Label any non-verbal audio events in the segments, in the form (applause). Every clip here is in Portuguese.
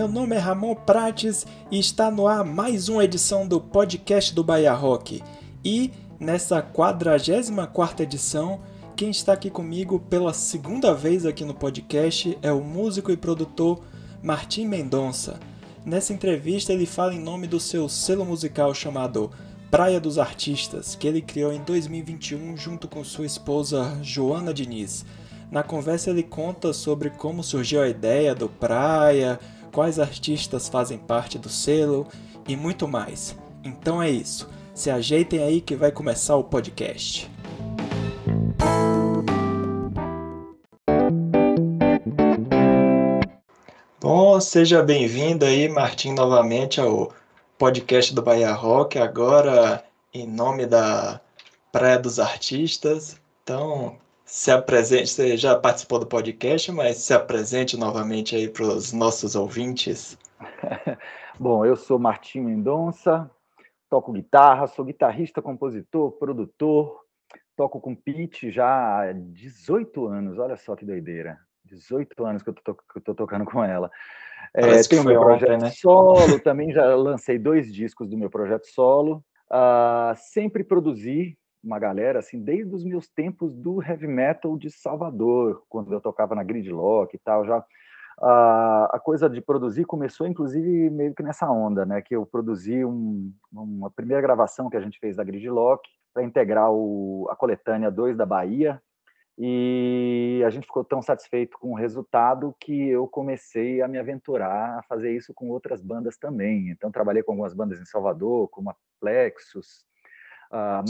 Meu nome é Ramon Prates e está no ar mais uma edição do podcast do Bahia Rock. E nessa 44 edição, quem está aqui comigo pela segunda vez aqui no podcast é o músico e produtor Martim Mendonça. Nessa entrevista ele fala em nome do seu selo musical chamado Praia dos Artistas, que ele criou em 2021 junto com sua esposa Joana Diniz. Na conversa ele conta sobre como surgiu a ideia do Praia, quais artistas fazem parte do selo e muito mais. Então é isso. Se ajeitem aí que vai começar o podcast. Bom, seja bem-vindo aí, Martim, novamente ao podcast do Bahia Rock, agora em nome da Praia dos Artistas. Então, se apresente, você já participou do podcast, mas se apresente novamente aí para os nossos ouvintes. (laughs) Bom, eu sou Martim Mendonça, toco guitarra, sou guitarrista, compositor, produtor, toco com Pete já há 18 anos, olha só que doideira. 18 anos que eu tô, que eu tô tocando com ela. É, tenho meu projeto né? solo, (laughs) também já lancei dois discos do meu projeto solo. Uh, sempre produzi uma galera, assim, desde os meus tempos do heavy metal de Salvador, quando eu tocava na Gridlock e tal, já a, a coisa de produzir começou, inclusive, meio que nessa onda, né, que eu produzi um, uma primeira gravação que a gente fez da Gridlock para integrar o, a coletânea 2 da Bahia, e a gente ficou tão satisfeito com o resultado que eu comecei a me aventurar a fazer isso com outras bandas também. Então, trabalhei com algumas bandas em Salvador, como a Plexus, Uh,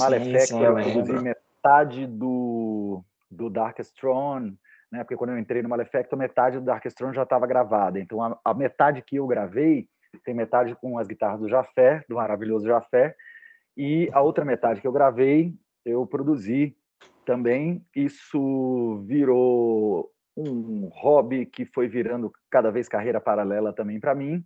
eu produzi metade do, do Darkest Throne, né? Porque quando eu entrei no Malefect, metade do Darkest Throne já estava gravada. Então, a, a, metade que eu gravei tem metade com as guitarras do Jafé, do maravilhoso Jafé, e a outra metade que eu gravei, eu produzi também. Isso virou um hobby que foi virando cada vez carreira paralela também para mim.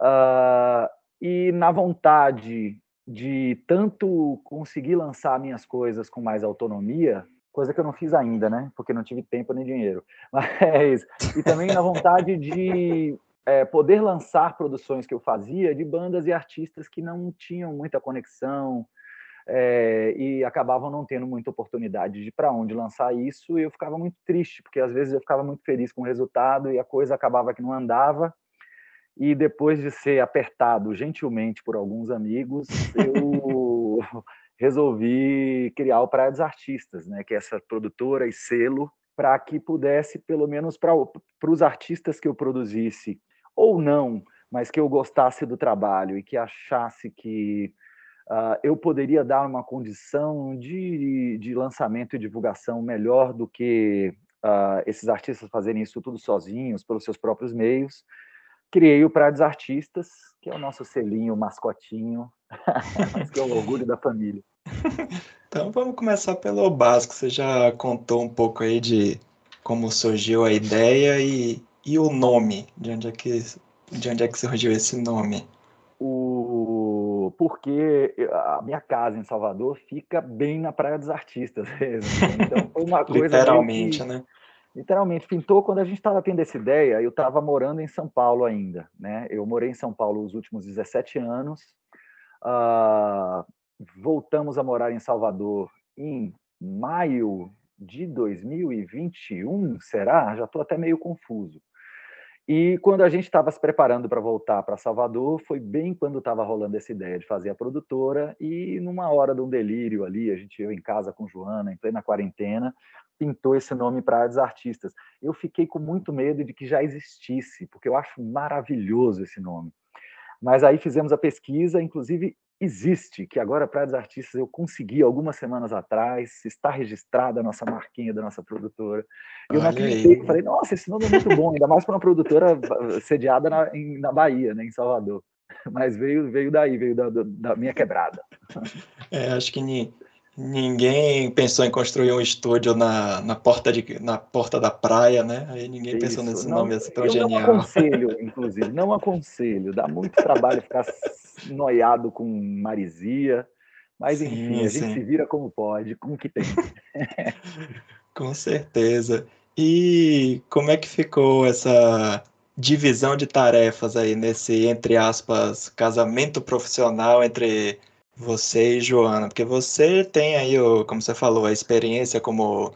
Uh, e na vontade de tanto conseguir lançar minhas coisas com mais autonomia, coisa que eu não fiz ainda, né? Porque não tive tempo nem dinheiro. (laughs) Mas e também na vontade de é, poder lançar produções que eu fazia de bandas e artistas que não tinham muita conexão é, e acabavam não tendo muita oportunidade de para onde lançar isso. E eu ficava muito triste, porque às vezes eu ficava muito feliz com o resultado e a coisa acabava que não andava e depois de ser apertado gentilmente por alguns amigos, eu (laughs) resolvi criar o Praia dos Artistas, né, que é essa produtora e selo, para que pudesse, pelo menos para os artistas que eu produzisse, ou não, mas que eu gostasse do trabalho e que achasse que uh, eu poderia dar uma condição de, de lançamento e divulgação melhor do que uh, esses artistas fazerem isso tudo sozinhos, pelos seus próprios meios, criei o Praia dos Artistas, que é o nosso selinho, mascotinho, (laughs) que é o orgulho da família. Então vamos começar pelo básico. Você já contou um pouco aí de como surgiu a ideia e, e o nome, de onde é que de onde é que surgiu esse nome? O porque a minha casa em Salvador fica bem na Praia dos Artistas, então foi uma coisa literalmente, que... né? Literalmente, pintou quando a gente estava tendo essa ideia, eu estava morando em São Paulo ainda, né? Eu morei em São Paulo os últimos 17 anos, uh, voltamos a morar em Salvador em maio de 2021, será? Já estou até meio confuso. E quando a gente estava se preparando para voltar para Salvador, foi bem quando estava rolando essa ideia de fazer a produtora, e numa hora de um delírio ali, a gente eu em casa com Joana, em plena quarentena, pintou esse nome para as artistas. Eu fiquei com muito medo de que já existisse, porque eu acho maravilhoso esse nome. Mas aí fizemos a pesquisa, inclusive existe, que agora para as artistas eu consegui algumas semanas atrás, está registrada a nossa marquinha da nossa produtora. Eu não acreditei, falei, nossa, esse nome é muito bom, ainda mais para uma produtora sediada na, em, na Bahia, né, em Salvador. Mas veio, veio daí, veio da, da minha quebrada. É, acho que Ninguém pensou em construir um estúdio na, na, porta, de, na porta da praia, né? Aí ninguém Isso, pensou nesse não, nome assim tão eu genial. Não aconselho, (laughs) inclusive, não aconselho. Dá muito trabalho ficar noiado com marisia. Mas, enfim, sim, a gente sim. se vira como pode, com o que tem. (laughs) com certeza. E como é que ficou essa divisão de tarefas aí nesse, entre aspas, casamento profissional entre você e Joana? Porque você tem aí, como você falou, a experiência como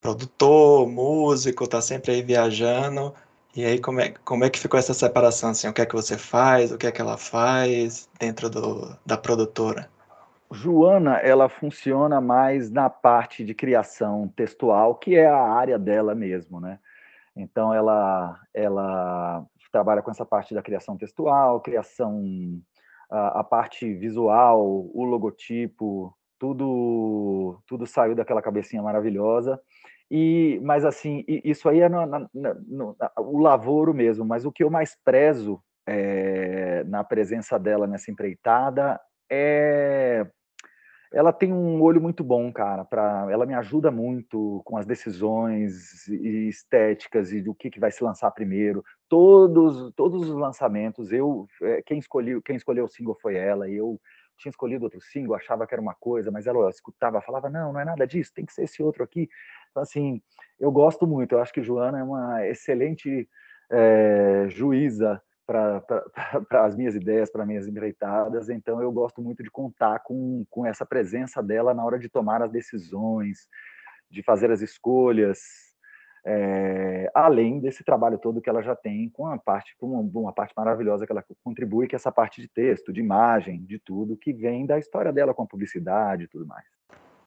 produtor, músico, tá sempre aí viajando. E aí, como é, como é que ficou essa separação? Assim, o que é que você faz, o que é que ela faz dentro do, da produtora? Joana, ela funciona mais na parte de criação textual, que é a área dela mesmo, né? Então, ela, ela trabalha com essa parte da criação textual, criação, a, parte visual, o logotipo, tudo, tudo saiu daquela cabecinha maravilhosa. E, mas assim, isso aí é no, no, o lavoro mesmo. Mas o que eu mais prezo é, na presença dela nessa empreitada é ela tem um olho muito bom, cara, para ela me ajuda muito com as decisões estéticas e do que, que vai se lançar primeiro. Todos todos os lançamentos, eu é, quem escolheu quem escolheu o single foi ela, e eu tinha escolhido outro single, achava que era uma coisa, mas ela escutava, falava: "Não, não é nada disso, tem que ser esse outro aqui". Então assim, eu gosto muito, eu acho que Joana é uma excelente é, juíza para (laughs) as minhas ideias, para minhas empreitadas. Então, eu gosto muito de contar com, com essa presença dela na hora de tomar as decisões, de fazer as escolhas, é, além desse trabalho todo que ela já tem com a parte, com uma, parte maravilhosa que ela contribui, que é essa parte de texto, de imagem, de tudo que vem da história dela com a publicidade e tudo mais.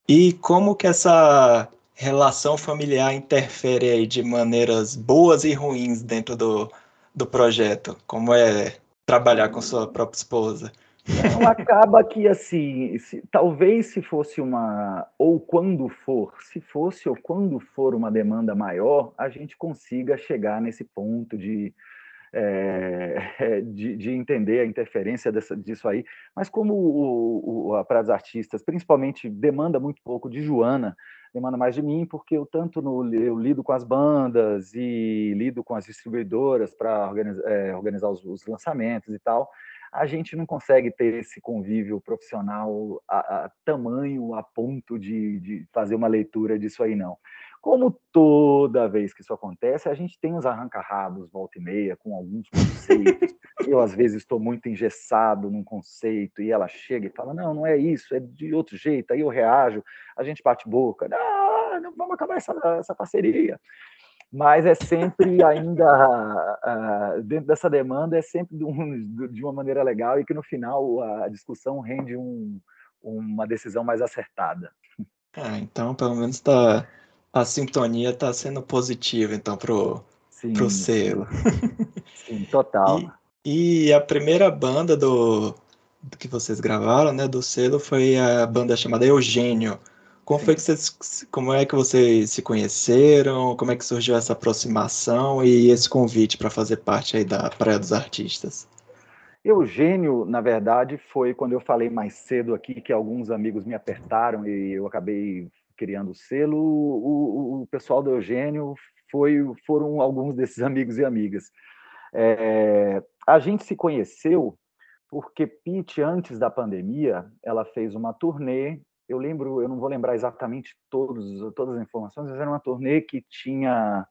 E como que essa relação familiar interfere aí de maneiras boas e ruins dentro do, do projeto? Como é trabalhar com sua própria esposa? Não, acaba que assim, se, talvez se fosse uma, ou quando for, se fosse ou quando for uma demanda maior, a gente consiga chegar nesse ponto de, é, de, de, entender a interferência dessa, disso aí. Mas como o, o, para as artistas, principalmente demanda muito pouco de Joana, demanda mais de mim, porque eu tanto no, eu lido com as bandas e lido com as distribuidoras para organizar, é, organizar os, os, lançamentos e tal, a gente não consegue ter esse convívio profissional a, a tamanho, a ponto de, de fazer uma leitura disso aí, não. Como toda vez que isso acontece, a gente tem uns arranca-rabos volta e meia com alguns conceitos. (laughs) Eu, às vezes, estou muito engessado num conceito e ela chega e fala: Não, não é isso, é de outro jeito. Aí eu reajo, a gente bate boca: Não, não vamos acabar essa, essa parceria. Mas é sempre ainda, (laughs) dentro dessa demanda, é sempre de uma maneira legal e que no final a discussão rende um, uma decisão mais acertada. Ah, então, pelo menos está a sintonia está sendo positiva, então, pro, sim, pro selo. Sim, total. (laughs) E, e, a primeira banda do, do, que vocês gravaram, né, do selo, foi a banda chamada Eugênio. Como sim. foi que vocês, como é que vocês se conheceram? Como é que surgiu essa aproximação e esse convite para fazer parte aí da Praia dos Artistas? Eugênio, na verdade, foi quando eu falei mais cedo aqui que alguns amigos me apertaram e eu acabei criando o selo, o, o, pessoal do Eugênio foi, foram alguns desses (laughs) amigos e amigas. É, a gente se conheceu porque Pete, antes da pandemia, ela fez uma turnê. Eu lembro, eu não vou lembrar exatamente todos, todas as informações, mas era uma turnê que tinha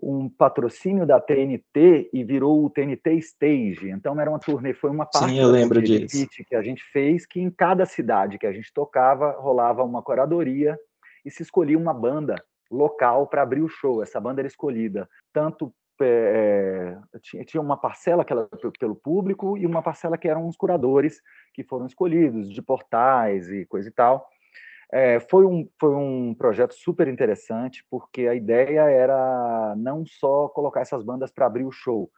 um patrocínio da TNT e virou o TNT Stage. Então era uma turnê, foi uma parte Sim, eu lembro disso. que a gente fez, que em cada cidade que a gente tocava rolava uma curadoria e se escolhia uma banda local para abrir o show. Essa banda era escolhida tanto é, tinha uma parcela que era pelo público e uma parcela que eram os curadores que foram escolhidos de portais e coisa e tal. É, foi, um, foi um projeto super interessante, porque a ideia era não só colocar essas bandas para abrir o show,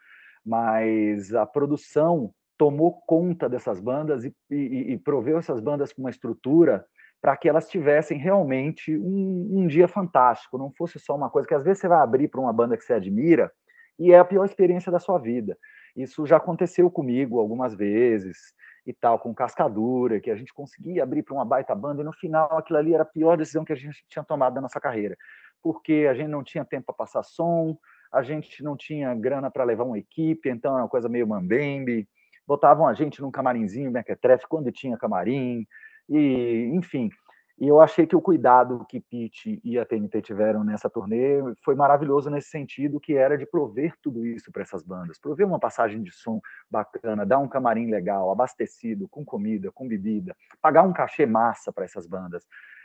mas a produção tomou conta dessas bandas e, e, e proveu essas bandas com uma estrutura para que elas tivessem realmente um, um, dia fantástico, não fosse só uma coisa que às vezes você vai abrir para uma banda que você admira e é a pior experiência da sua vida. Isso já aconteceu comigo algumas vezes e tal, com Cascadura, que a gente conseguia abrir para uma baita banda, e no final aquilo ali era a pior decisão que a gente tinha tomado na nossa carreira, porque a gente não tinha tempo para passar som, a gente não tinha grana para levar uma equipe, então era uma coisa meio mambembe, botavam a gente num camarinzinho mequetrefe quando tinha camarim, e enfim, E eu achei que o cuidado que Pete e a TNT tiveram nessa turnê foi maravilhoso nesse sentido, que era de prover tudo isso para essas bandas, prover uma passagem de som bacana, dar um camarim legal, abastecido, com comida, com bebida, pagar um cachê massa para essas bandas.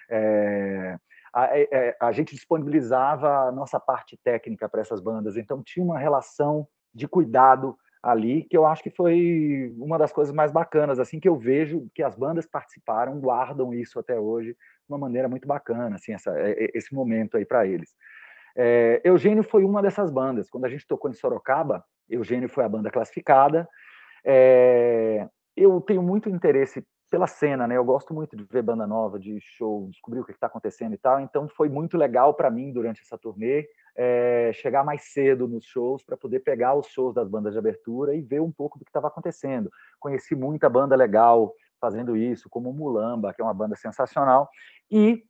É, a, a, é, é, a gente disponibilizava a nossa parte técnica para essas bandas, então tinha uma relação de cuidado ali, que eu acho que foi uma das coisas mais bacanas, assim, que eu vejo que as bandas participaram, guardam isso até hoje de uma maneira muito bacana, assim, essa, esse momento aí para eles. É, Eugênio foi uma dessas bandas. Quando a gente tocou em Sorocaba, Eugênio foi a banda classificada. É, eu tenho muito interesse pela cena, né? Eu gosto muito de ver banda nova, de show, descobrir o que está acontecendo e tal. Então foi muito legal para mim durante essa turnê é, chegar mais cedo nos shows para poder pegar os shows das bandas de abertura e ver um pouco do que estava acontecendo. Conheci muita banda legal fazendo isso, como Mulamba, que é uma banda sensacional, e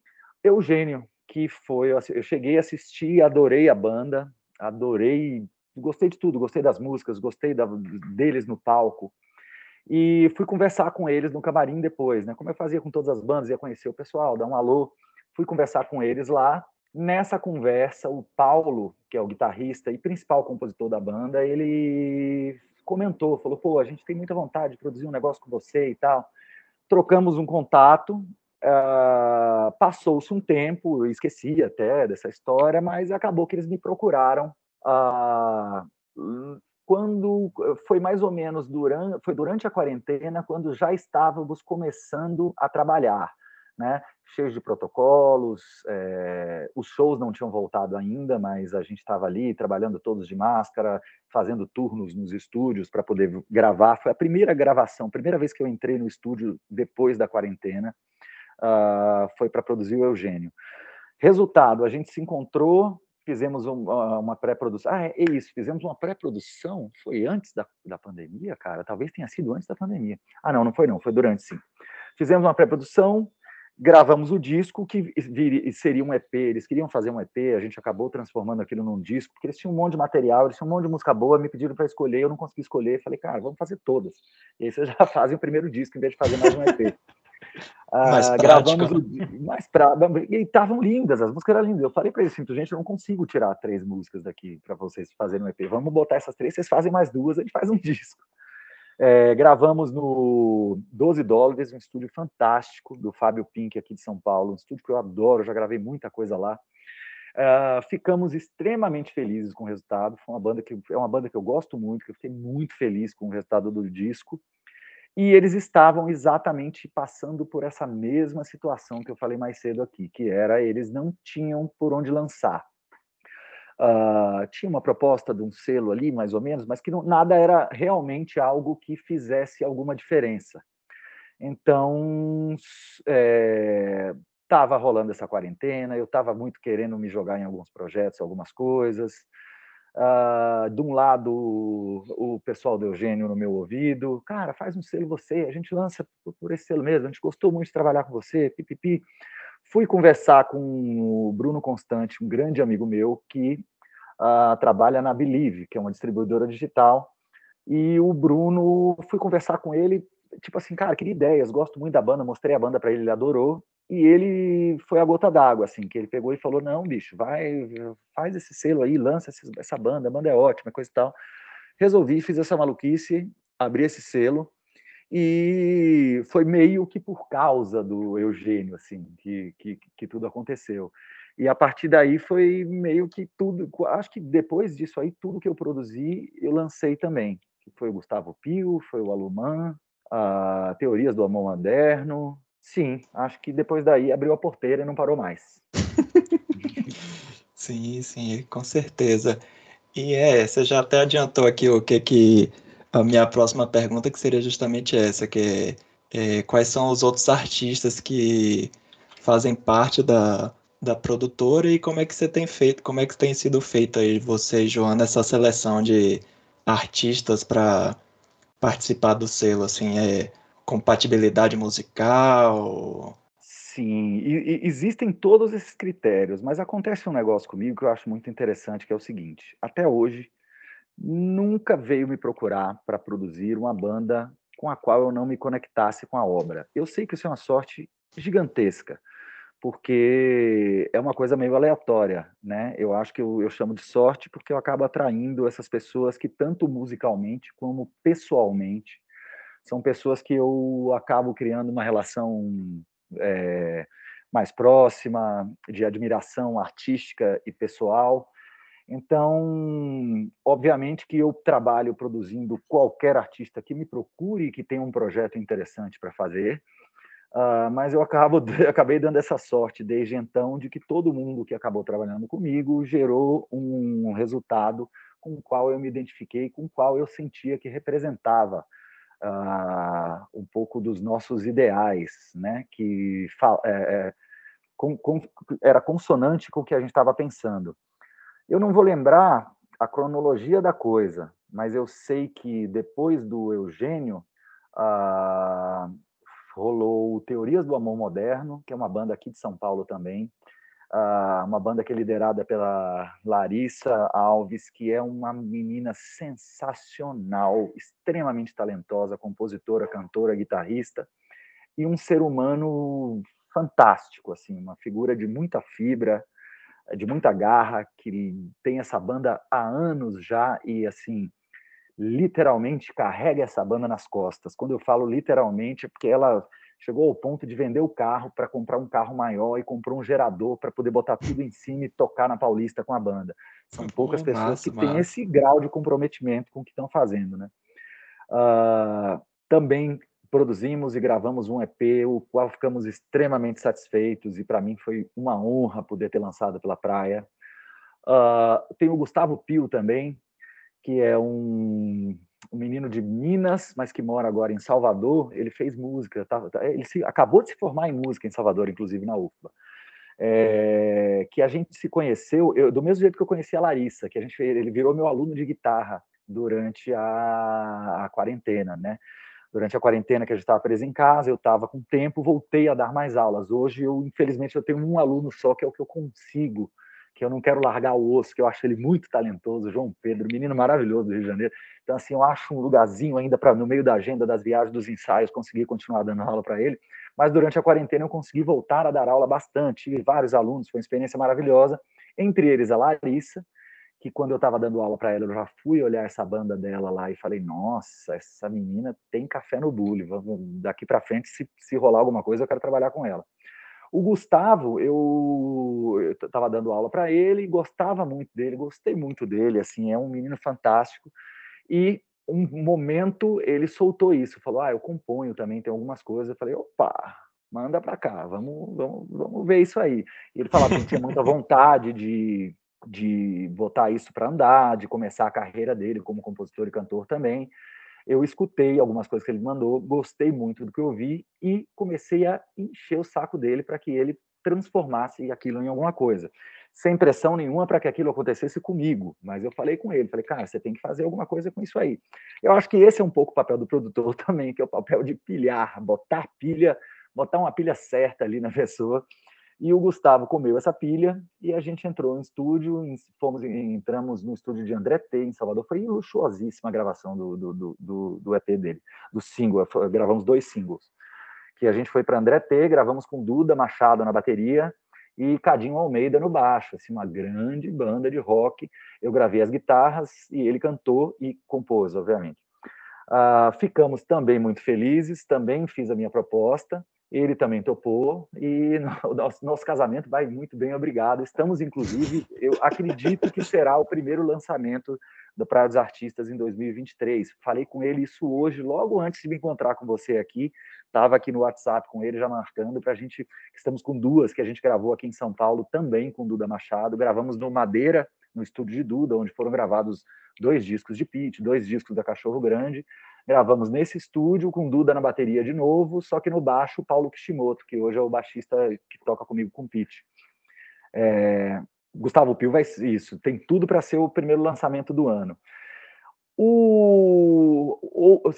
Eugênio, que foi. Eu cheguei a assistir, adorei a banda, adorei, gostei de tudo, gostei das músicas, gostei da, deles no palco. E fui conversar com eles no camarim depois, né? Como eu fazia com todas as bandas, ia conhecer o pessoal, dar um alô. Fui conversar com eles lá Nessa conversa, o Paulo, que é o guitarrista e principal compositor da banda, ele comentou, falou: pô, a gente tem muita vontade de produzir um negócio com você e tal. Trocamos um contato, uh, passou-se um tempo, eu esqueci até dessa história, mas acabou que eles me procuraram. Uh, quando foi mais ou menos durante, foi durante a quarentena, quando já estávamos começando a trabalhar né? Cheios de protocolos, é, os shows não tinham voltado ainda, mas a gente estava ali trabalhando todos de máscara, fazendo turnos nos estúdios para poder gravar. Foi a primeira gravação, primeira vez que eu entrei no estúdio depois da quarentena, uh, foi para produzir o Eugênio. Resultado, a gente se encontrou, fizemos um, uma pré-produção. Ah, é isso, fizemos uma pré-produção. Foi antes da, da pandemia, cara? Talvez tenha sido antes da pandemia. Ah, não, não foi não, foi durante sim. Fizemos uma pré-produção, gravamos o disco que seria um EP, eles queriam fazer um EP, a gente acabou transformando aquilo num disco, porque eles tinham um monte de material, eles tinham um monte de música boa, me pediram para escolher, eu não consegui escolher, falei, cara, vamos fazer todas. E aí vocês já (laughs) fazem o primeiro disco, em vez de fazer mais um EP. Ah, gravamos o, mais pra, e estavam lindas, as músicas eram lindas. Eu falei para eles assim, gente, eu não consigo tirar três músicas daqui para vocês fazerem um EP. Vamos botar essas três, vocês fazem mais duas, a gente faz um (laughs) disco. É, gravamos no 12 dólares, um estúdio fantástico do Fábio Pink aqui de São Paulo, um estúdio que eu adoro, já gravei muita coisa lá. Uh, ficamos extremamente felizes com o resultado. Foi uma banda que é uma banda que eu gosto muito, que eu fiquei muito feliz com o resultado do disco. E eles estavam exatamente passando por essa mesma situação que eu falei mais cedo aqui, que era eles não tinham por onde lançar. Uh, tinha uma proposta de um selo ali, mais ou menos, mas que não, nada era realmente algo que fizesse alguma diferença. Então, estava é, rolando essa quarentena, eu estava muito querendo me jogar em alguns projetos, algumas coisas. Uh, de um lado, o, o pessoal do Eugênio no meu ouvido, cara, faz um selo você, a gente lança por, por esse selo mesmo, a gente gostou muito de trabalhar com você, pipipi. Fui conversar com o Bruno Constante, um grande amigo meu, que uh, trabalha na Believe, que é uma distribuidora digital. E o Bruno, fui conversar com ele, tipo assim, cara, queria ideias, gosto muito da banda, mostrei a banda para ele, ele adorou. E ele foi a gota d'água, assim, que ele pegou e falou: Não, bicho, vai, faz esse selo aí, lança essa banda, a banda é ótima, coisa e tal. Resolvi, fiz essa maluquice, abri esse selo, e foi meio que por causa do Eugênio, assim, que, que, que tudo aconteceu. E a partir daí foi meio que tudo. Acho que depois disso aí, tudo que eu produzi, eu lancei também. Foi o Gustavo Pio, foi o Aluman, a Teorias do Amor Moderno. Sim, acho que depois daí abriu a porteira e não parou mais. (laughs) sim, sim, com certeza. E é, você já até adiantou aqui o que que a minha próxima pergunta que seria justamente essa, que é, é quais são os outros artistas que fazem parte da, da produtora e como é que você tem feito, como é que tem sido feito aí você, Joana, essa seleção de artistas para participar do selo, assim, é compatibilidade musical? Sim, e, e existem todos esses critérios, mas acontece um negócio comigo que eu acho muito interessante, que é o seguinte, até hoje nunca veio me procurar para produzir uma banda com a qual eu não me conectasse com a obra. Eu sei que isso é uma sorte gigantesca, porque é uma coisa meio aleatória, né? Eu acho que eu, eu, chamo de sorte porque eu acabo atraindo essas pessoas que tanto musicalmente como pessoalmente são pessoas que eu acabo criando uma relação é, mais próxima, de admiração artística e pessoal. Então, obviamente que eu trabalho produzindo qualquer artista que me procure e que tenha um projeto interessante para fazer Uh, mas eu acabo, (laughs) acabei dando essa sorte desde então de que todo mundo que acabou trabalhando comigo gerou um resultado com o qual eu me identifiquei, com o qual eu sentia que representava uh, um pouco dos nossos ideais, né? que é, é, com, com, era consonante com o que a gente estava pensando. Eu não vou lembrar a cronologia da coisa, mas eu sei que depois do Eugênio, uh, rolou Teorias do Amor Moderno, que é uma banda aqui de São Paulo também, uma banda que é liderada pela Larissa Alves, que é uma menina sensacional, extremamente talentosa, compositora, cantora, guitarrista, e um ser humano fantástico, assim, uma figura de muita fibra, de muita garra, que tem essa banda há anos já e assim literalmente carrega essa banda nas costas. Quando eu falo literalmente, é porque ela chegou ao ponto de vender o carro para comprar um carro maior e comprou um gerador para poder botar tudo em cima e tocar na Paulista com a banda. São poucas pessoas massa, que massa. têm esse grau de comprometimento com o que estão fazendo, né? Uh, também produzimos e gravamos um EP, o qual ficamos extremamente satisfeitos e para mim foi uma honra poder ter lançado pela praia. Uh, tem o Gustavo Pio também, que é um, um, menino de Minas, mas que mora agora em Salvador. Ele fez música, tá, tá, ele se, acabou de se formar em música em Salvador, inclusive na UFBA. É, que a gente se conheceu, eu, do mesmo jeito que eu conheci a Larissa, que a gente ele virou meu aluno de guitarra durante a, a quarentena, né? Durante a quarentena que a gente estava preso em casa, eu estava com tempo, voltei a dar mais aulas. Hoje, eu infelizmente eu tenho um aluno só que é o que eu consigo que eu não quero largar o osso, que eu acho ele muito talentoso, João Pedro, menino maravilhoso do Rio de Janeiro. Então, assim, eu acho um lugarzinho ainda para no meio da agenda das viagens, dos ensaios, conseguir continuar dando aula para ele. Mas durante a quarentena eu consegui voltar a dar aula bastante, tive vários alunos, foi uma experiência maravilhosa. Entre eles a Larissa, que quando eu estava dando aula para ela, eu já fui olhar essa banda dela lá e falei: Nossa, essa menina tem café no bule. Daqui para frente, se, se rolar alguma coisa, eu quero trabalhar com ela. O Gustavo, eu estava dando aula para ele, gostava muito dele, gostei muito dele, assim, é um menino fantástico. E um momento ele soltou isso, falou: "Ah, eu componho também, tem algumas coisas". Eu falei: "Opa, manda para cá, vamos, vamos, vamos ver isso aí". E ele falava que tinha (laughs) muita vontade de de botar isso para andar, de começar a carreira dele como compositor e cantor também eu escutei algumas coisas que ele mandou, gostei muito do que eu vi e comecei a encher o saco dele para que ele transformasse aquilo em alguma coisa. Sem pressão nenhuma para que aquilo acontecesse comigo, mas eu falei com ele, falei, cara, você tem que fazer alguma coisa com isso aí. Eu acho que esse é um pouco o papel do produtor (laughs) também, que é o papel de pilhar, botar pilha, botar uma pilha certa ali na pessoa e o Gustavo comeu essa pilha e a gente entrou no estúdio, fomos, entramos no estúdio de André T, em Salvador. Foi luxuosíssima a gravação do, do, do, do EP dele, do single. Gravamos dois singles. Que a gente foi para André T, gravamos com Duda Machado na bateria e Cadinho Almeida no baixo. Assim, uma grande banda de rock. Eu gravei as guitarras e ele cantou e compôs, obviamente. Uh, ficamos também muito felizes, também fiz a minha proposta ele também topou e (laughs) o nosso, nosso, casamento vai muito bem, obrigado. Estamos, inclusive, eu acredito que será o primeiro lançamento da Praia dos Artistas em 2023. Falei com ele isso hoje, logo antes de me encontrar com você aqui. Estava aqui no WhatsApp com ele, já marcando para a gente. Estamos com duas que a gente gravou aqui em São Paulo, também com Duda Machado. Gravamos no Madeira, no estúdio de Duda, onde foram gravados dois discos de Pete, dois discos da Cachorro Grande. Gravamos nesse estúdio com Duda na bateria de novo, só que no baixo Paulo Kishimoto, que hoje é o baixista que toca comigo com Pete. É, Gustavo Pio vai isso, tem tudo para ser o primeiro lançamento do ano. O, o,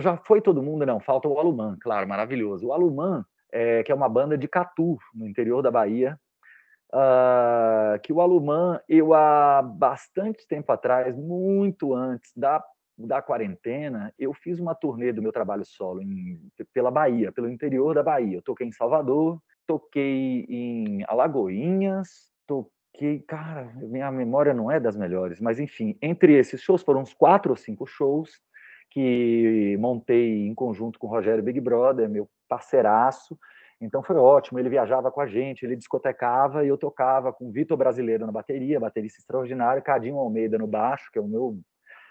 já foi todo mundo, não, falta o Aluman, claro, maravilhoso. O Aluman, é, que é uma banda de Catu, no interior da Bahia, uh, que o Aluman, eu há bastante tempo atrás, muito antes da da quarentena, eu fiz uma turnê do meu trabalho solo em, pela Bahia, pelo interior da Bahia. Eu toquei em Salvador, toquei em Alagoinhas, toquei, cara, minha memória não é das melhores, mas enfim, entre esses shows foram uns quatro ou cinco shows que montei em conjunto com o Rogério Big Brother, meu parceiraço. Então foi ótimo, ele viajava com a gente, ele discotecava e eu tocava com o Vitor Brasileiro na bateria, baterista extraordinário, Cadinho Almeida no baixo, que é o meu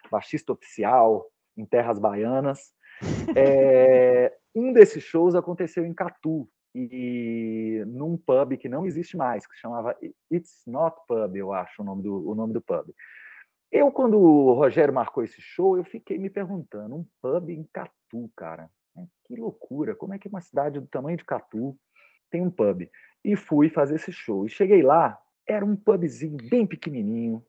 baixista oficial em terras baianas. É, (laughs) um desses shows aconteceu em Catu, e num pub que não existe mais, que chamava It's Not Pub, eu acho o nome do, o nome do pub. Eu, quando o Rogério marcou esse show, eu fiquei me perguntando, um pub em Catu, cara, que loucura, como é que uma cidade do tamanho de Catu tem um pub? E fui fazer esse show. E cheguei lá, era um pubzinho bem pequenininho,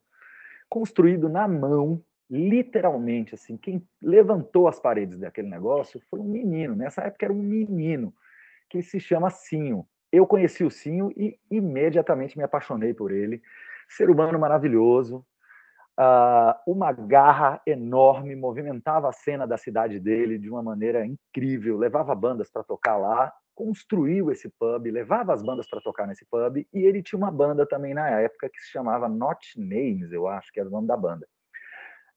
construído na mão, literalmente, assim, quem levantou as paredes daquele negócio foi um menino, nessa época era um menino, que se chama Sinho. Eu conheci o Sinho e imediatamente me apaixonei por ele. Ser humano maravilhoso, uh, uma garra enorme, movimentava a cena da cidade dele de uma maneira incrível, levava bandas para tocar lá, construiu esse pub, levava as bandas para tocar nesse pub, e ele tinha uma banda também na época que se chamava Not Names, eu acho que era o nome da banda.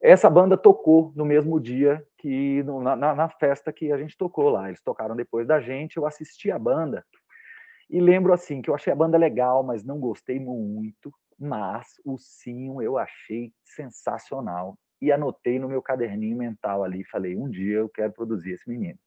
Essa banda tocou no mesmo dia que no, na, na, festa que a gente tocou lá. Eles tocaram depois da gente, eu assisti a banda e lembro assim que eu achei a banda legal, mas não gostei muito. Mas o Sim eu achei sensacional e anotei no meu caderninho mental ali. Falei: um dia eu quero produzir esse menino.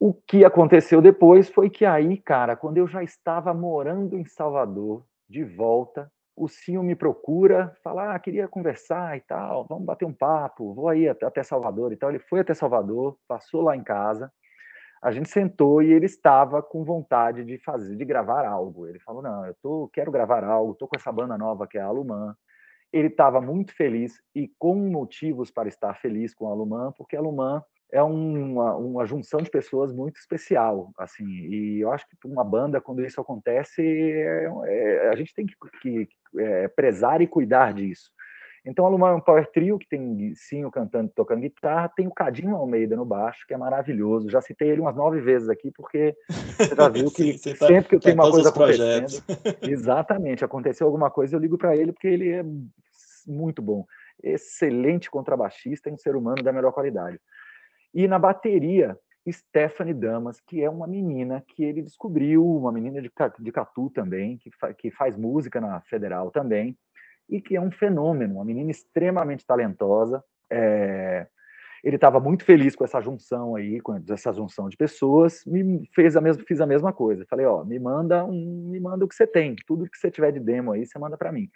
O que aconteceu depois foi que aí, cara, quando eu já estava morando em Salvador, de volta, o Sinho me procura, fala, ah, queria conversar e tal, vamos bater um papo, vou aí até Salvador e tal. Ele foi até Salvador, passou lá em casa, a gente sentou e ele estava com vontade de fazer, de gravar algo. Ele falou, não, eu tô, quero gravar algo, tô com essa banda nova que é a Alumã. Ele estava muito feliz e com motivos para estar feliz com a Alumã, porque a Alumã é uma, uma junção de pessoas muito especial, assim, e eu acho que uma banda, quando isso acontece, é, é, a gente tem que, que é, prezar e cuidar disso. Então, a Lumar é um power trio que tem Sinho cantando, tocando guitarra, tem o Cadinho Almeida no baixo, que é maravilhoso. Já citei ele umas nove vezes aqui, porque você já viu (laughs) que Sim, tá, sempre que eu tenho uma coisa acontecendo, exatamente, aconteceu alguma coisa, eu ligo para ele porque ele é muito bom, excelente contrabaixista e um ser humano da melhor qualidade. E na bateria, Stephanie Damas, que é uma menina que ele descobriu, uma menina de, de Catu também, que, fa, que faz música na Federal também, e que é um fenômeno, uma menina extremamente talentosa. É, ele estava muito feliz com essa junção aí, com essa junção de pessoas, me fez a mesma, fiz a mesma coisa. Falei, ó, me manda um, me manda o que você tem, tudo que você tiver de demo aí, você manda para mim.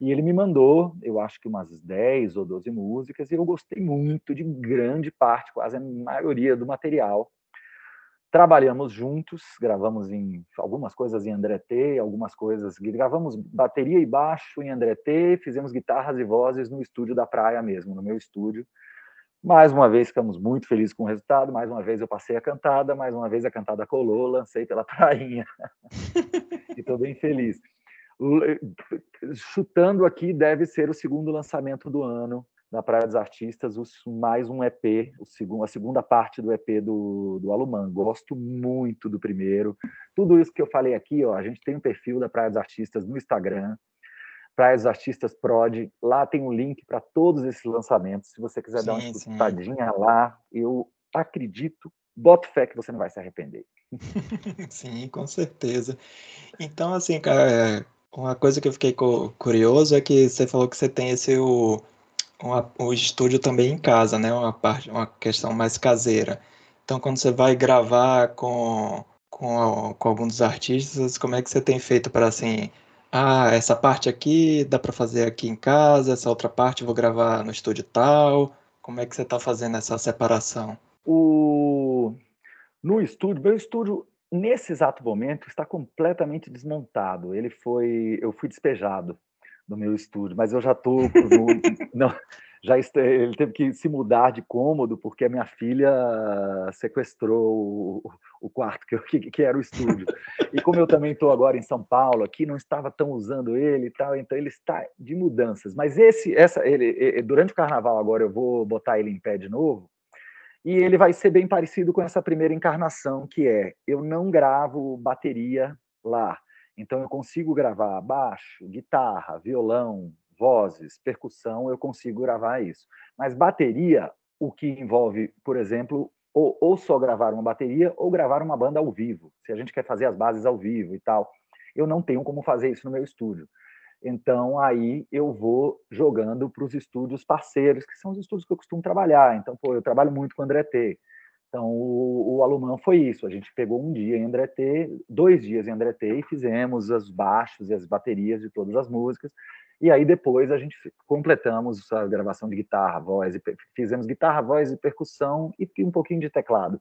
E ele me mandou, eu acho que umas 10 ou 12 músicas, e eu gostei muito de grande parte, quase a maioria do material. Trabalhamos juntos, gravamos em algumas coisas em André T, algumas coisas, gravamos bateria e baixo em André T, fizemos guitarras e vozes no estúdio da praia mesmo, no meu estúdio. Mais uma vez ficamos muito felizes com o resultado, mais uma vez eu passei a cantada, mais uma vez a cantada colou, lancei pela (laughs) prainha. (laughs) e estou bem feliz chutando aqui, deve ser o segundo lançamento do ano na Praia dos Artistas, os, mais um EP, o segundo, a segunda parte do EP do, do Aluman. Gosto muito do primeiro. Tudo isso que eu falei aqui, ó, a gente tem um perfil da Praia dos Artistas no Instagram, Praia dos Artistas Prod. Lá tem um link para todos esses lançamentos. Se você quiser sim, dar uma escutadinha lá, eu acredito, boto fé que você não vai se arrepender. (laughs) Sim, com certeza. Então, assim, cara, uma coisa que eu fiquei curioso é que você falou que você tem esse o, o estúdio também em casa, né? Uma parte, uma questão mais caseira. Então, quando você vai gravar com, com, com alguns artistas, como é que você tem feito para assim, ah, essa parte aqui dá para fazer aqui em casa, essa outra parte vou gravar no estúdio tal? Como é que você está fazendo essa separação? O no estúdio, meu estúdio nesse exato momento está completamente desmontado. Ele foi, eu fui despejado do meu estúdio, mas eu já estou (laughs) não, já ele teve que se mudar de cômodo porque a minha filha sequestrou o, o quarto que, que, que, era o estúdio. E como eu também estou agora em São Paulo, aqui não estava tão usando ele e tal, então ele está de mudanças. Mas esse, essa, ele, durante o Carnaval agora eu vou botar ele em pé de novo E ele vai ser bem parecido com essa primeira encarnação, que é eu não gravo bateria lá. Então eu consigo gravar baixo, guitarra, violão, vozes, percussão, eu consigo gravar isso. Mas bateria, o que envolve, por exemplo, ou, ou só gravar uma bateria ou gravar uma banda ao vivo. Se a gente quer fazer as bases ao vivo e tal, eu não tenho como fazer isso no meu estúdio. Então, aí eu vou jogando para os estúdios parceiros, que são os estúdios que eu costumo trabalhar. Então, pô, eu trabalho muito com o André T. Então, o, o Alumão foi isso. A gente pegou um dia em André T, dois dias em André T, e fizemos os baixos e as baterias de todas as músicas. E aí, depois, a gente completamos a gravação de guitarra, voz, e, fizemos guitarra, voz e percussão e um pouquinho de teclado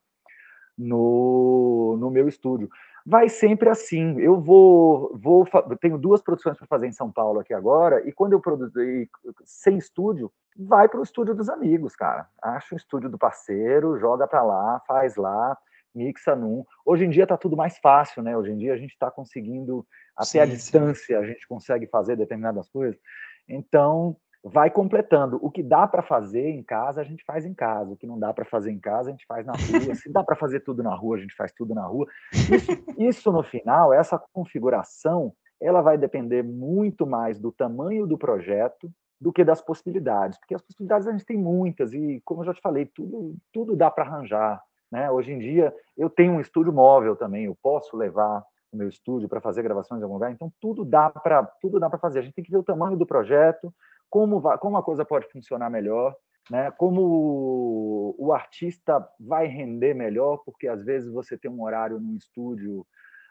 no, no meu estúdio vai sempre assim. Eu vou, vou tenho duas produções para fazer em São Paulo aqui agora, e quando eu produzi sem estúdio, vai para o estúdio dos amigos, cara. Acha o estúdio do parceiro, joga para lá, faz lá, mixa num. Hoje em dia está tudo mais fácil, né? Hoje em dia a gente está conseguindo, até sim, a distância, sim. a gente consegue fazer determinadas coisas. Então, vai completando. O que dá para fazer em casa, a gente faz em casa. O que não dá para fazer em casa, a gente faz na rua. Se dá para fazer tudo na rua, a gente faz tudo na rua. Isso, isso, no final, essa configuração, ela vai depender muito mais do tamanho do projeto do que das possibilidades, porque as possibilidades a gente tem muitas e, como eu já te falei, tudo, tudo dá para arranjar. Né? Hoje em dia, eu tenho um estúdio móvel também, eu posso levar o meu estúdio para fazer gravações em algum lugar, então tudo dá para tudo dá para fazer. A gente tem que ver o tamanho do projeto, como, vai, como a coisa pode funcionar melhor, né? como o artista vai render melhor, porque às vezes você tem um horário no estúdio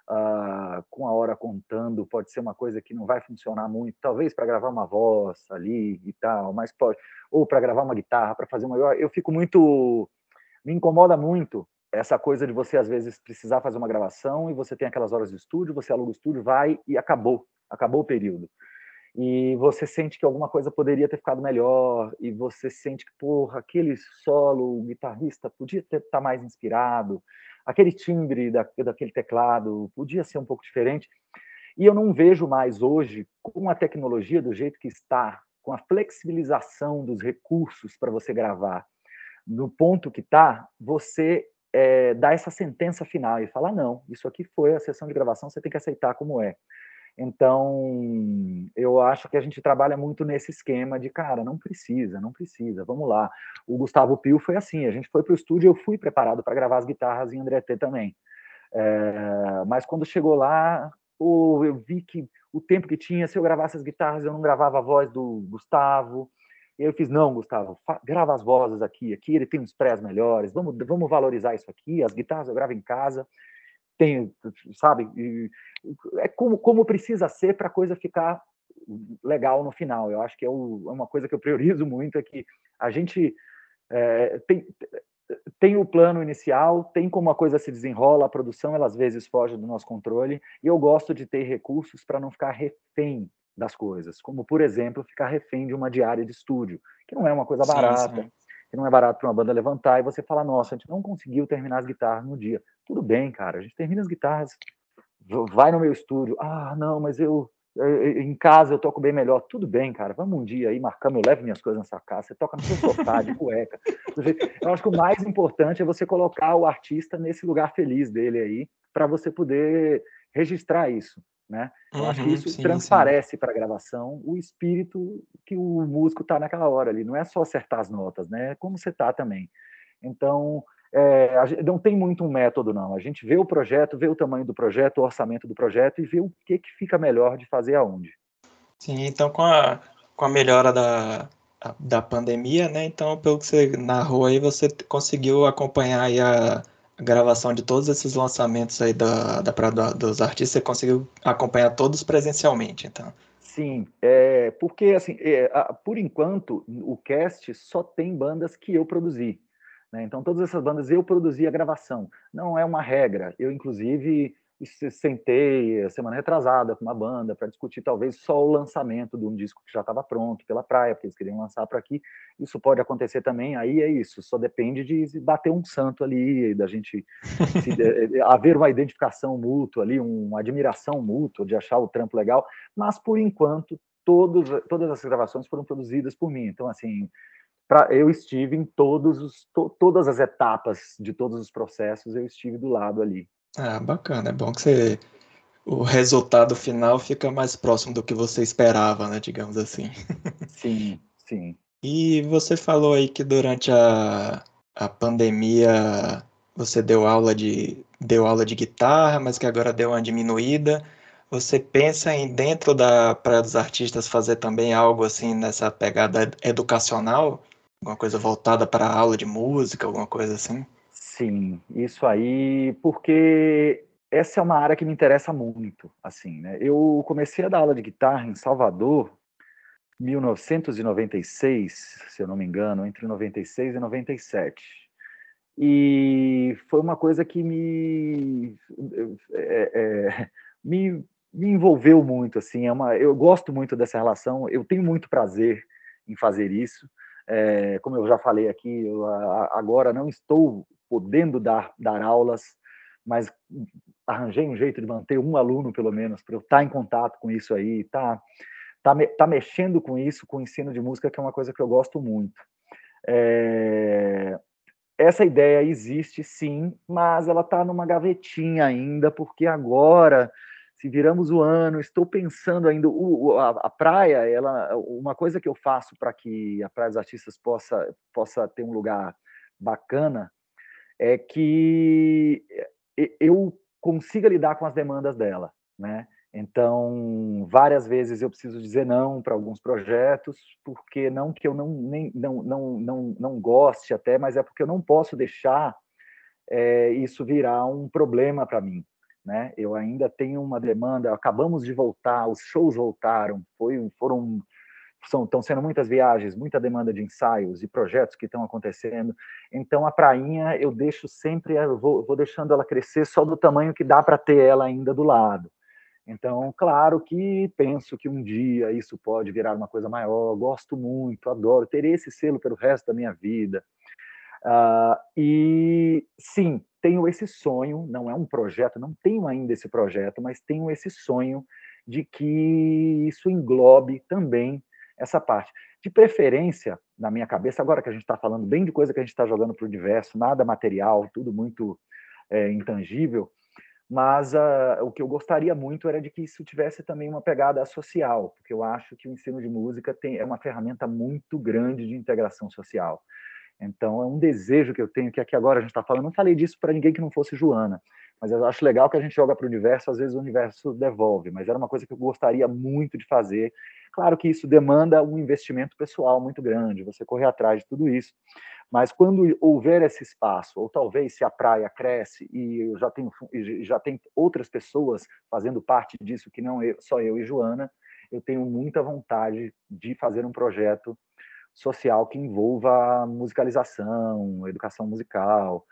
uh, com a hora contando, pode ser uma coisa que não vai funcionar muito, talvez para gravar uma voz ali e tal, mas pode, ou para gravar uma guitarra, para fazer uma. Eu fico muito. Me incomoda muito essa coisa de você, às vezes, precisar fazer uma gravação e você tem aquelas horas de estúdio, você aluga o estúdio, vai e acabou, acabou o período e você sente que alguma coisa poderia ter ficado melhor, e você sente que, porra, aquele solo, o guitarrista podia estar tá mais inspirado, aquele timbre da, daquele teclado podia ser um pouco diferente. E eu não vejo mais hoje, com a tecnologia do jeito que está, com a flexibilização dos recursos para você gravar, no ponto que está, você é, dá essa sentença final e fala: não, isso aqui foi a sessão de gravação, você tem que aceitar como é. Então, eu acho que a gente trabalha muito nesse esquema de, cara, não precisa, não precisa, vamos lá. O Gustavo Pio foi assim, a gente foi para o estúdio, eu fui preparado para gravar as guitarras em André T também. É, mas quando chegou lá, eu vi que o tempo que tinha, se eu gravasse as guitarras, eu não gravava a voz do Gustavo. Eu fiz, não, Gustavo, grava as vozes aqui, aqui ele tem uns prés melhores, vamos, vamos valorizar isso aqui, as guitarras eu gravo em casa tem, sabe? é como, como precisa ser para a coisa ficar legal no final. Eu acho que é, o, é, uma coisa que eu priorizo (laughs) muito, é que a gente é, tem, tem o plano inicial, tem como a coisa se desenrola, a produção ela às vezes foge do nosso controle, e eu gosto de ter recursos para não ficar refém das coisas, como por exemplo ficar refém de uma diária de estúdio, que não é uma coisa barata, sim, sim que não é barato para uma banda levantar, e você fala, nossa, a gente não conseguiu terminar as guitarras no dia. Tudo bem, cara, a gente termina as guitarras, vai no meu estúdio, ah, não, mas eu, em casa eu toco bem melhor. Tudo bem, cara, vamos um dia aí, marcamos, eu levo minhas coisas nessa casa, você toca no seu sofá, de cueca. Eu acho que o mais importante é você colocar o artista nesse lugar feliz dele aí, para você poder registrar isso né? Eu uhum, acho que uhum, isso sim, transparece para a gravação o espírito que o músico está naquela hora ali. Não é só acertar as notas, né? É como você está também. Então, é, não tem muito um método, não. A gente vê o projeto, vê o tamanho do projeto, o orçamento do projeto e vê o que, que fica melhor de fazer aonde. Sim, então com a, com a melhora da, da pandemia, né? Então, pelo que você narrou aí, você conseguiu acompanhar aí a gravação de todos esses lançamentos aí da, da, da, dos artistas, você conseguiu acompanhar todos presencialmente, então? Sim, é, porque assim, é, a, por enquanto, o cast só tem bandas que eu produzi. Né? Então, todas essas bandas eu produzi a gravação. Não é uma regra. Eu, inclusive, sentei semana retrasada com uma banda para discutir talvez só o lançamento de um disco que já estava pronto pela praia, porque eles queriam lançar para aqui. Isso pode acontecer também, aí é isso, só depende de bater um santo ali, da gente se, (laughs) haver uma identificação mútua ali, uma admiração mútua, de achar o trampo legal, mas por enquanto todos, todas as gravações foram produzidas por mim. Então, assim, pra, eu estive em todos os, to, todas as etapas de todos os processos, eu estive do lado ali. Ah, bacana. É bom que você, o resultado final fica mais próximo do que você esperava, né? Digamos assim. (laughs) Sim, sim. E você falou aí que durante a, a pandemia você deu aula de deu aula de guitarra, mas que agora deu uma diminuída. Você pensa em dentro da Praia dos Artistas fazer também algo assim nessa pegada educacional? Alguma coisa voltada para a aula de música, alguma coisa assim? Sim, isso aí, porque essa é uma área que me interessa muito, assim, né? Eu comecei a dar aula de guitarra em Salvador 1996, se eu não me engano, entre 96 e 97. E foi uma coisa que me, é, é, me, me envolveu muito, assim, é uma, eu gosto muito dessa relação, eu tenho muito prazer em fazer isso. É, como eu já falei aqui, eu agora não estou podendo dar, dar aulas, mas arranjei um jeito de manter um aluno, pelo menos, para eu estar em contato com isso aí, tá, tá, tá mexendo com isso, com o ensino de música, que é uma coisa que eu gosto muito. É, essa ideia existe sim, mas ela está numa gavetinha ainda, porque agora, se viramos o ano, estou pensando ainda, o, a, a, praia, ela, uma coisa que eu faço para que a Praia dos Artistas possa, possa ter um lugar bacana, é que eu consiga lidar com as demandas dela, né? Então, várias vezes eu preciso dizer não para alguns projetos, porque não que eu não, nem, não, não, não, não goste até, mas é porque eu não posso deixar é, isso virar um problema para mim. Né? Eu ainda tenho uma demanda, acabamos de voltar, os shows voltaram, foi, foram são, estão sendo muitas viagens, muita demanda de ensaios e projetos que estão acontecendo. Então, a prainha, eu deixo sempre, eu vou, vou deixando ela crescer só do tamanho que dá para ter ela ainda do lado. Então, claro que penso que um dia isso pode virar uma coisa maior. Gosto muito, adoro, ter esse selo pelo resto da minha vida. Uh, e sim, tenho esse sonho, não é um projeto, não tenho ainda esse projeto, mas tenho esse sonho de que isso englobe também essa parte. De preferência, na minha cabeça, agora que a gente está falando bem de coisa que a gente está jogando para o universo, nada material, tudo muito é, intangível, mas uh, o que eu gostaria muito era de que isso tivesse também uma pegada social, porque eu acho que o ensino de música tem, é uma ferramenta muito grande de integração social. Então, é um desejo que eu tenho, que aqui agora a gente está falando, não falei disso para ninguém que não fosse Joana, mas eu acho legal que a gente joga para o universo, às vezes o universo devolve, mas era uma coisa que eu gostaria muito de fazer. Claro que isso demanda um investimento pessoal muito grande, você correr atrás de tudo isso, mas quando houver esse espaço, ou talvez se a praia cresce e eu já tenho já tem outras pessoas fazendo parte disso que não eu, só eu e Joana, eu tenho muita vontade de fazer um projeto social que envolva musicalização, educação musical,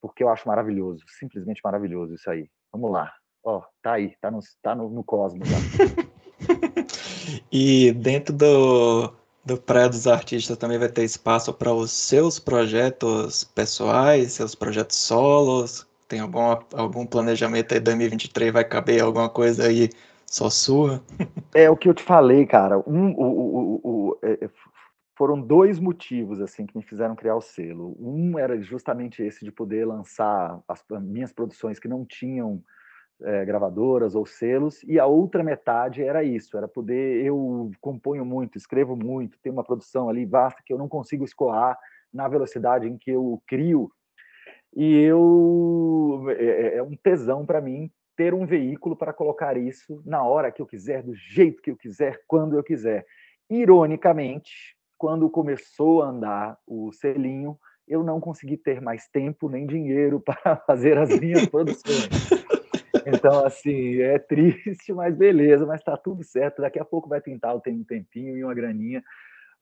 porque eu acho maravilhoso, simplesmente maravilhoso isso aí. Vamos lá. Ó, tá aí, tá no, tá no, no cosmos. (laughs) e dentro do do Praia dos Artistas também vai ter espaço para os seus projetos pessoais, seus projetos solos? Tem algum, algum planejamento aí 2023? Vai caber alguma coisa aí só sua? É o que eu te falei, cara. Um, o, o, o, é, é, foram dois motivos assim que me fizeram criar o selo. Um era justamente esse de poder lançar as minhas produções que não tinham é, gravadoras ou selos, e a outra metade era isso, era poder, eu componho muito, escrevo muito, tenho uma produção ali vasta que eu não consigo escoar na velocidade em que eu crio, e eu é, é, é um tesão para mim ter um veículo para colocar isso na hora que eu quiser, do jeito que eu quiser, quando eu quiser. Ironicamente, quando começou a andar o selinho, eu não consegui ter mais tempo nem dinheiro (laughs) para fazer as minhas produções. Então, assim, é triste, mas beleza, mas tá tudo certo. Daqui a pouco vai pintar, tem um tempinho e uma graninha.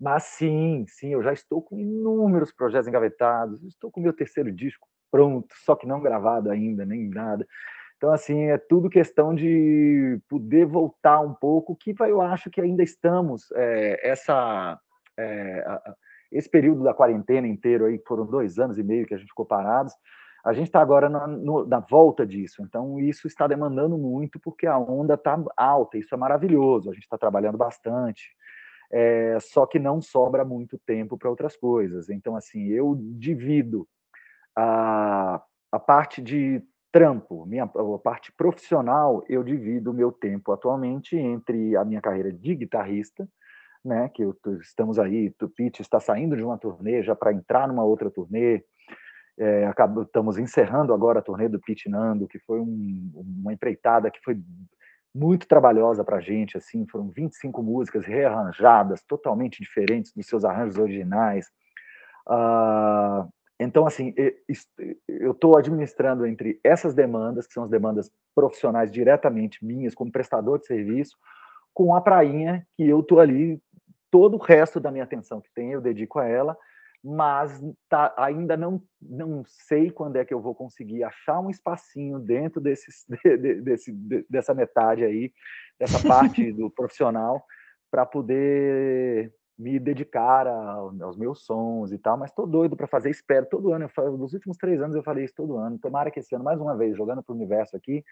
Mas sim, sim, eu já estou com inúmeros projetos engavetados, estou com meu terceiro disco pronto, só que não gravado ainda, nem nada. Então, assim, é tudo questão de poder voltar um pouco, que eu acho que ainda estamos, é, essa, é, esse período da quarentena inteiro aí, foram dois anos e meio que a gente ficou parados, a gente está agora na, no, na, volta disso, então isso está demandando muito porque a onda está alta, isso é maravilhoso, a gente está trabalhando bastante. é, só que não sobra muito tempo para outras coisas. Então, assim, eu divido a, a parte de trampo, minha a parte profissional, eu divido o meu tempo atualmente entre a minha carreira de guitarrista, né, que estamos aí, o Pete está saindo de uma turnê já para entrar numa outra turnê, é, estamos encerrando agora a turnê do Pete Nando, que foi um, uma empreitada que foi muito trabalhosa para a gente, assim, foram 25 músicas rearranjadas, totalmente diferentes dos seus arranjos originais. Uh, então, assim, eu estou administrando entre essas demandas, que são as demandas profissionais diretamente minhas, como prestador de serviço, com a prainha, que eu estou ali, todo o resto da minha atenção que tem, eu dedico a ela, mas tá, ainda não, não sei quando é que eu vou conseguir achar um espacinho dentro desses, (laughs) de, de, desse, de, dessa metade aí, dessa (laughs) parte do profissional, para poder me dedicar aos meus sons e tal, mas tô doido para fazer, espero todo ano. Eu, nos últimos três anos eu falei isso todo ano. Tomara que esse ano, mais uma vez, jogando para o universo aqui,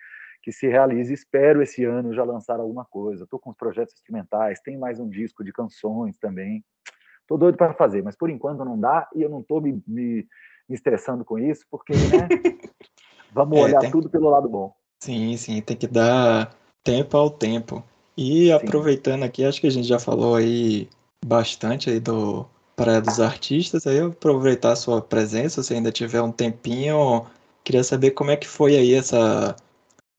que se realize. Espero esse ano já lançar alguma coisa. Tô com os projetos instrumentais, tem mais um disco de canções também. Tô doido para fazer, mas por enquanto não dá e eu não tô me, me, me estressando com isso, porque, né? (laughs) vamos é, olhar tudo pelo lado bom. Sim, sim, tem que dar tempo ao tempo. E aproveitando aqui, acho que a gente já falou aí bastante aí do Praia dos Artistas. Aí eu aproveitar a sua presença, se ainda tiver um tempinho, queria saber como é que foi aí essa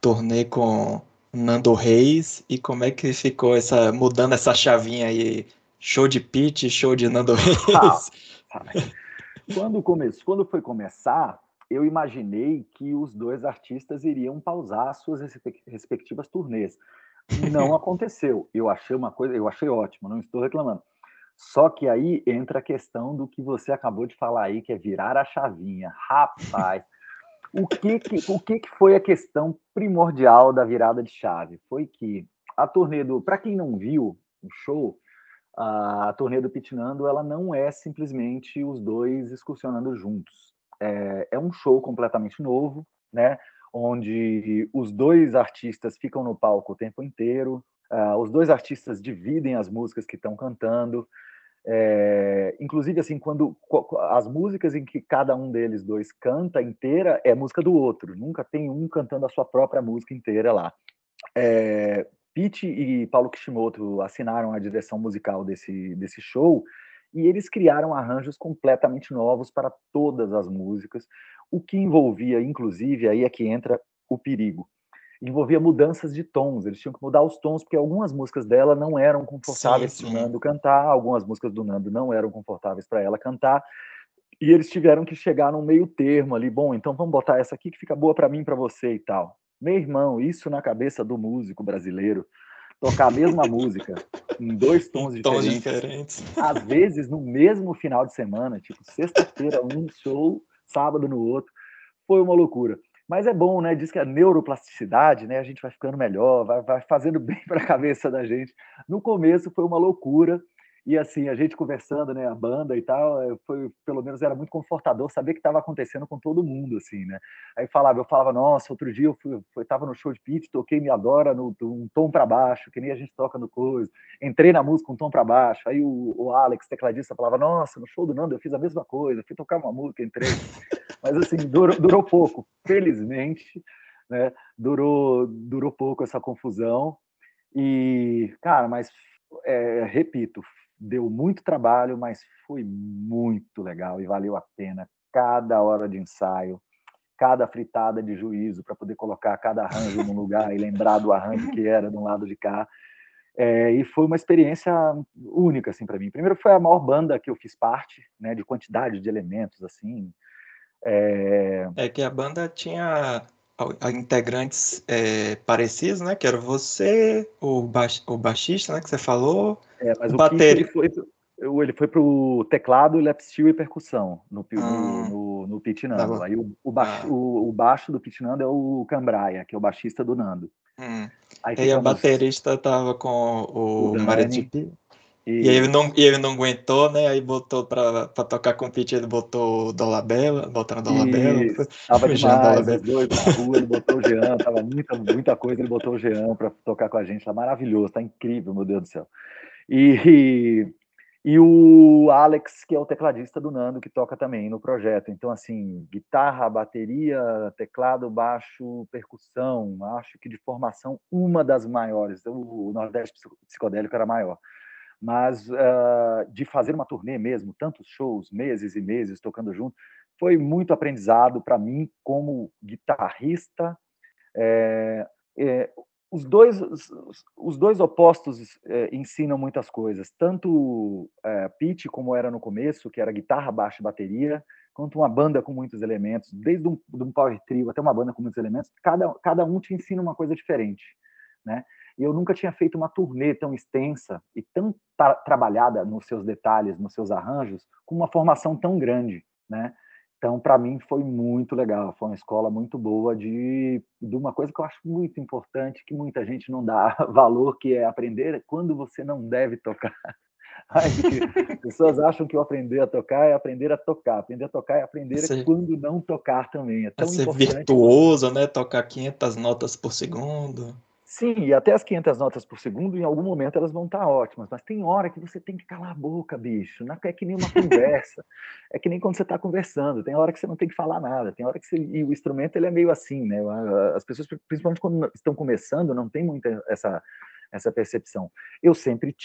turnê com Nando Reis e como é que ficou essa mudando essa chavinha aí, show de Pete, show de Nando (laughs) Reis. Ah, quando começou, quando foi começar, eu imaginei que os dois artistas iriam pausar suas respectivas turnês. Não (laughs) aconteceu. Eu achei uma coisa, eu achei ótimo, não estou reclamando. Só que aí entra a questão do que você acabou de falar aí, que é virar a chavinha. Rapaz, o que, que, o que, que foi a questão primordial da virada de chave? Foi que a turnê do. Para quem não viu o show, a, turnê do Pitnando ela não é simplesmente os dois excursionando juntos. É, é um show completamente novo, né? Onde os dois artistas ficam no palco o tempo inteiro, Uh, os dois artistas dividem as músicas que estão cantando. É, inclusive, assim, quando as músicas em que cada um deles dois canta inteira é música do outro. Nunca tem um cantando a sua própria música inteira lá. É, Pete e Paulo Kishimoto assinaram a direção musical desse, desse show e eles criaram arranjos completamente novos para todas as músicas, o que envolvia, inclusive, aí é que entra o perigo envolvia mudanças de tons, eles tinham que mudar os tons, porque algumas músicas dela não eram confortáveis para o Nando cantar, algumas músicas do Nando não eram confortáveis para ela cantar, e eles tiveram que chegar num meio termo ali, bom, então vamos botar essa aqui que fica boa para mim para você e tal. Meu irmão, isso na cabeça do músico brasileiro, tocar a mesma (laughs) música em dois tons, tons diferentes, diferentes, às vezes no mesmo final de semana, tipo sexta-feira um show, sábado no outro, foi uma loucura. Mas é bom, né? Diz que a neuroplasticidade, né? A gente vai ficando melhor, vai, vai fazendo (laughs) bem para a cabeça da gente. No começo foi uma loucura, e assim, a gente conversando, né, a banda e tal, eh, foi, pelo menos era muito confortador saber que estava acontecendo com todo mundo, assim, né? Aí falava, eu falava, nossa, outro dia eu fui, tava no show de Pete, toquei Me Adora no, um tom para baixo, que nem a gente toca no coisa. Entrei na música um tom para baixo. Aí o, o Alex, tecladista, falava, nossa, no show do Nando eu fiz a mesma coisa, fui tocar uma música, entrei. Mas assim, durou, durou pouco, felizmente, né? Durou, durou pouco essa confusão. E, cara, mas é, repito, deu muito trabalho, mas foi muito legal e valeu a pena cada hora de ensaio, cada fritada de juízo para poder colocar cada arranjo no lugar e lembrar do arranjo que era de um lado de cá. É, e foi uma experiência única assim para mim. Primeiro foi a maior banda que eu fiz parte, né, de quantidade de elementos assim. É, é que a banda tinha integrantes é, parecidos, né? Que era você, o, baix, o baixista, né? Que você falou. É, mas o, o ele foi ele foi pro teclado, lap steel e percussão no, ah. no, no, no Pit Nando. Tá Aí o, o, baixo, ah. o, o, baixo do Pit Nando é o Cambraia, que é o baixista do Nando. Hum. Aí, e o baterista tava com o, o Maridipi. E... e ele não, e ele não aguentou, né? Aí botou pra, pra tocar com o Pete, ele botou Dolabella, botando Dolabella. Tava (laughs) demais, os dois na rua, ele botou o (laughs) Jean, tava muita, muita coisa, ele botou o Jean pra tocar com a gente, tá maravilhoso, tá incrível, meu Deus do céu. E, e o Alex, que é o tecladista do Nando, que toca também no projeto. Então, assim, guitarra, bateria, teclado, baixo, percussão, acho que de formação, uma das maiores. O Nordeste Psicodélico era maior. Mas uh, de fazer uma turnê mesmo, tantos shows, meses e meses tocando junto, foi muito aprendizado para mim como guitarrista. É, é, os dois, os, dois opostos é, ensinam muitas coisas, tanto é, pitch, como era no começo, que era guitarra, baixo e bateria, quanto uma banda com muitos elementos, desde um, de um power trio até uma banda com muitos elementos, cada, cada um te ensina uma coisa diferente, né? E eu nunca tinha feito uma turnê tão extensa e tão tra trabalhada nos seus detalhes, nos seus arranjos, com uma formação tão grande, né? Então, para mim, foi muito legal. Foi uma escola muito boa de, de uma coisa que eu acho muito importante, que muita gente não dá (laughs) valor, que é aprender quando você não deve tocar. (laughs) As pessoas acham que o aprender a tocar é aprender a tocar. Aprender a tocar é aprender quando não tocar também. É tão ser virtuoso, né? Tocar 500 notas por segundo. Sim, e até as 500 notas por segundo, em algum momento elas vão estar ótimas, mas tem hora que você tem que calar a boca, bicho. Não é que nem uma conversa, (laughs) é que nem quando você está conversando. Tem hora que você não tem que falar nada, tem hora que você... E o instrumento ele é meio assim, né? As pessoas, principalmente quando estão começando, não tem muita essa, essa percepção. Eu sempre,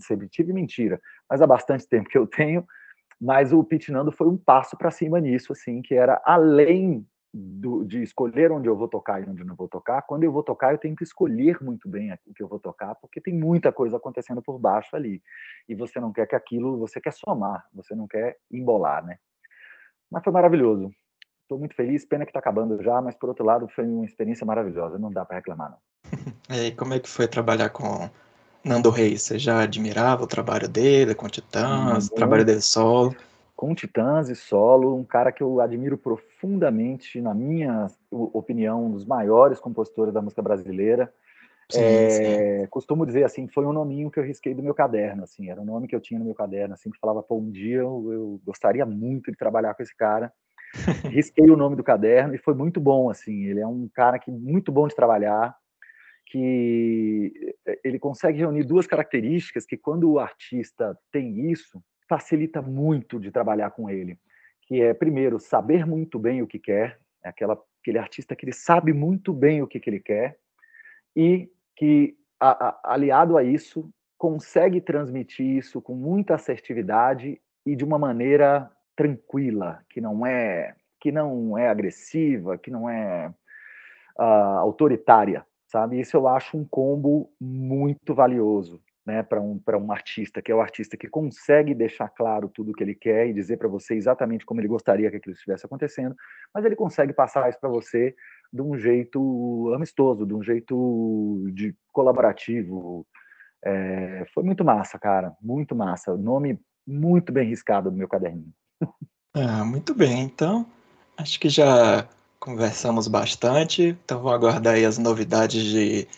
sempre tive mentira, mas há bastante tempo que eu tenho, mas o Pitnando foi um passo para cima nisso, assim, que era além do, de escolher onde eu vou tocar e onde não vou tocar, quando eu vou tocar, eu tenho que escolher muito bem o que eu vou tocar, porque tem muita coisa acontecendo por baixo ali. E você não quer que aquilo, você quer somar, você não quer embolar, né? Mas foi maravilhoso. Estou muito feliz, pena que está acabando já, mas por outro lado foi uma experiência maravilhosa, não dá para reclamar não. (laughs) E como é que foi trabalhar com Nando Reis? Você já admirava o trabalho dele com Titãs, o trabalho dele solo? Com Titãs e solo, um cara que eu admiro profundamente, na minha opinião, um dos maiores compositores da música brasileira. Sim, é, sim. Costumo dizer assim, foi um nominho que eu risquei do meu caderno, assim, era um nome que eu tinha no meu caderno, assim, que falava, pô, um dia eu, eu gostaria muito de trabalhar com esse cara. (laughs) risquei o nome do caderno e foi muito bom, assim, ele é um cara que muito bom de trabalhar, que ele consegue reunir duas características que quando o artista tem isso, facilita muito de trabalhar com ele, que é, primeiro, saber muito bem o que quer, é aquela, aquele artista que ele sabe muito bem o que, que ele quer, e que, a, a, aliado a isso, consegue transmitir isso com muita assertividade e de uma maneira tranquila, que não é que não é agressiva, que não é uh, autoritária, sabe? Isso eu acho um combo muito valioso né, para um, um artista, que é o artista que consegue deixar claro tudo o que ele quer e dizer para você exatamente como ele gostaria que aquilo estivesse acontecendo, mas ele consegue passar isso para você de um jeito amistoso, de um jeito de colaborativo. É, foi muito massa, cara, muito massa. Nome muito bem riscado do meu caderninho. (laughs) Ah, muito bem, então acho que já conversamos bastante, então vou aguardar aí as novidades de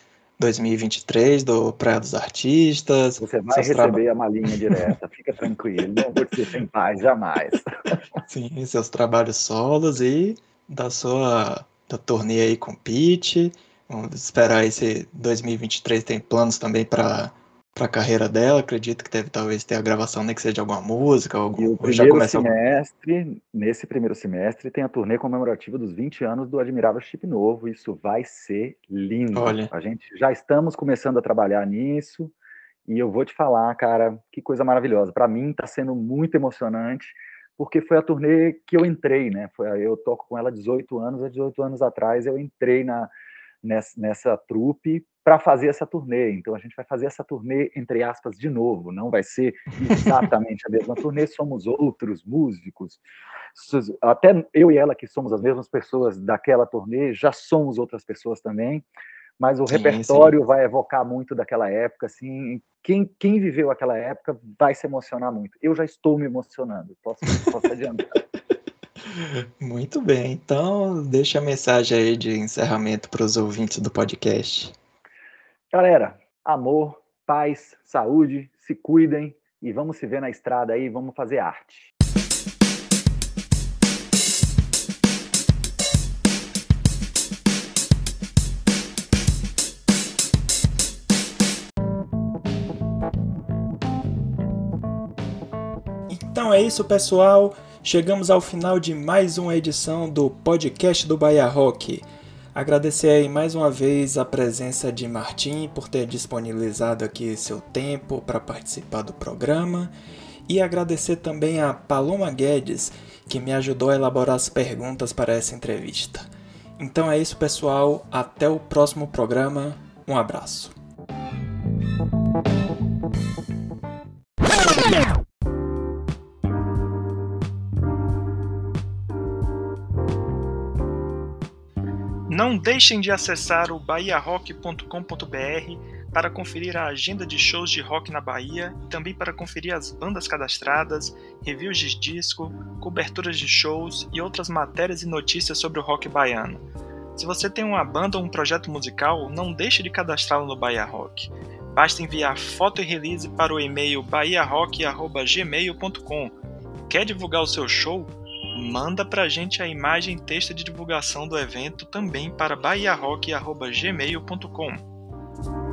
2023 do Praia dos Artistas. Você vai receber a malinha direta, fica (laughs) tranquilo, não vou te deixar em paz, jamais. (laughs) Sim, seus trabalhos solos e da sua da turnê aí com Pete. Vamos esperar esse 2023 tem planos também para para a carreira dela, acredito que deve talvez ter a gravação, nem que seja de alguma música, algum, e o primeiro começa semestre, algum... nesse primeiro semestre, tem a turnê comemorativa dos 20 anos do Admirável Chip Novo, isso vai ser lindo. Olha. A gente já estamos começando a trabalhar nisso, e eu vou te falar, cara, que coisa maravilhosa. Para mim está sendo muito emocionante, porque foi a turnê que eu entrei, né? Foi, eu toco com ela há 18 anos, há 18 anos atrás eu entrei na, nessa, nessa trupe para fazer essa turnê. Então a gente vai fazer essa turnê entre aspas de novo, não vai ser exatamente a mesma turnê, somos outros músicos. Até eu e ela que somos as mesmas pessoas daquela turnê, já somos outras pessoas também, mas o sim, repertório sim. vai evocar muito daquela época, assim, quem, quem viveu aquela época vai se emocionar muito. Eu já estou me emocionando, posso, posso adiantar. (laughs) Muito bem, então deixa a mensagem aí de encerramento para os ouvintes do podcast. Galera, amor, paz, saúde, se cuidem e vamos se ver na estrada aí, vamos fazer arte. Então é isso, pessoal. Chegamos ao final de mais uma edição do podcast do Bahia Rock. Agradecer aí mais uma vez a presença de Martim por ter disponibilizado aqui seu tempo para participar do programa e agradecer também a Paloma Guedes que me ajudou a elaborar as perguntas para essa entrevista. Então é isso, pessoal. Até o próximo programa. Um abraço. Não deixem de acessar o bahiarock.com.br para conferir a agenda de shows de rock na Bahia e também para conferir as bandas cadastradas, reviews de disco, coberturas de shows e outras matérias e notícias sobre o rock baiano. Se você tem uma banda ou um projeto musical, não deixe de cadastrá-lo no Bahia Rock. Basta enviar foto e release para o e-mail bahiarock.gmail.com. Quer divulgar o seu show? manda pra gente a imagem texta de divulgação do evento também para bahiarock.gmail.com.